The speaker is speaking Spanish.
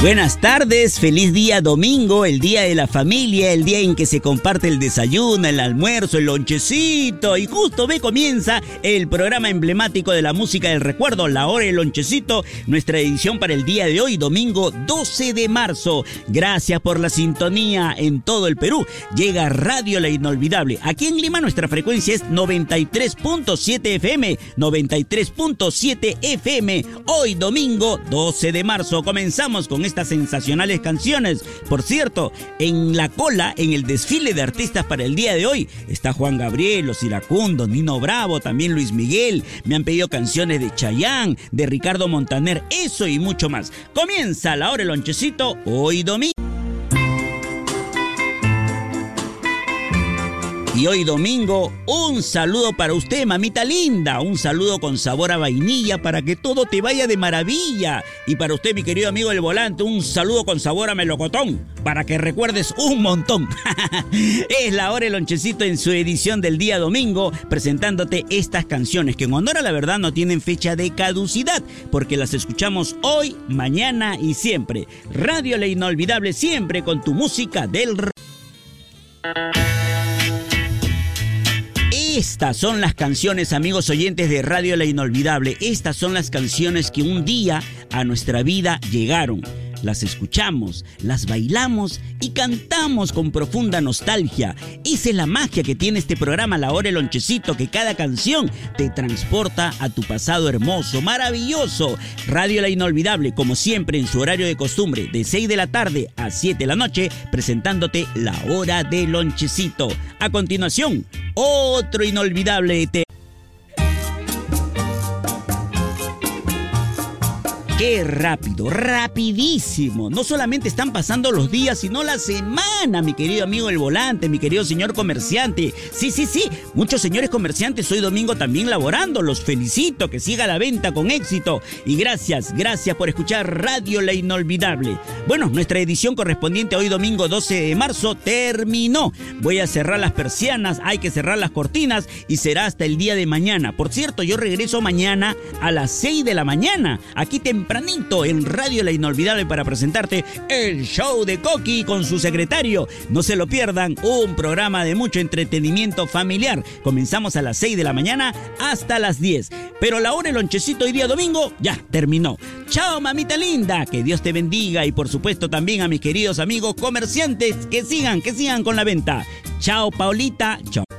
Buenas tardes, feliz día domingo, el día de la familia, el día en que se comparte el desayuno, el almuerzo, el lonchecito y justo ve comienza el programa emblemático de la música del recuerdo, La Hora del Lonchecito, nuestra edición para el día de hoy, domingo 12 de marzo. Gracias por la sintonía en todo el Perú. Llega Radio La Inolvidable. Aquí en Lima nuestra frecuencia es 93.7 FM, 93.7 FM. Hoy domingo 12 de marzo comenzamos con estas sensacionales canciones. Por cierto, en la cola, en el desfile de artistas para el día de hoy, está Juan Gabriel, Los Iracundos, Nino Bravo, también Luis Miguel. Me han pedido canciones de Chayán, de Ricardo Montaner, eso y mucho más. Comienza la hora el lonchecito hoy domingo. Y hoy domingo, un saludo para usted, mamita linda. Un saludo con sabor a vainilla para que todo te vaya de maravilla. Y para usted, mi querido amigo del volante, un saludo con sabor a melocotón para que recuerdes un montón. es la hora el lonchecito en su edición del día domingo, presentándote estas canciones que en honor a la verdad no tienen fecha de caducidad, porque las escuchamos hoy, mañana y siempre. Radio La Inolvidable siempre con tu música del estas son las canciones, amigos oyentes de Radio La Inolvidable. Estas son las canciones que un día a nuestra vida llegaron las escuchamos, las bailamos y cantamos con profunda nostalgia. Esa es la magia que tiene este programa La Hora el Lonchecito, que cada canción te transporta a tu pasado hermoso, maravilloso. Radio La Inolvidable, como siempre en su horario de costumbre, de 6 de la tarde a 7 de la noche, presentándote La Hora del Lonchecito. A continuación, otro inolvidable te Qué rápido, rapidísimo. No solamente están pasando los días, sino la semana, mi querido amigo del volante, mi querido señor comerciante. Sí, sí, sí. Muchos señores comerciantes hoy domingo también laborando. Los felicito, que siga la venta con éxito. Y gracias, gracias por escuchar Radio La Inolvidable. Bueno, nuestra edición correspondiente hoy domingo 12 de marzo terminó. Voy a cerrar las persianas, hay que cerrar las cortinas y será hasta el día de mañana. Por cierto, yo regreso mañana a las 6 de la mañana. Aquí te en Radio La Inolvidable para presentarte el show de Coqui con su secretario. No se lo pierdan, un programa de mucho entretenimiento familiar. Comenzamos a las 6 de la mañana hasta las 10. Pero la hora el lonchecito hoy día domingo ya terminó. Chao mamita linda, que Dios te bendiga y por supuesto también a mis queridos amigos comerciantes que sigan, que sigan con la venta. Chao Paulita, chao.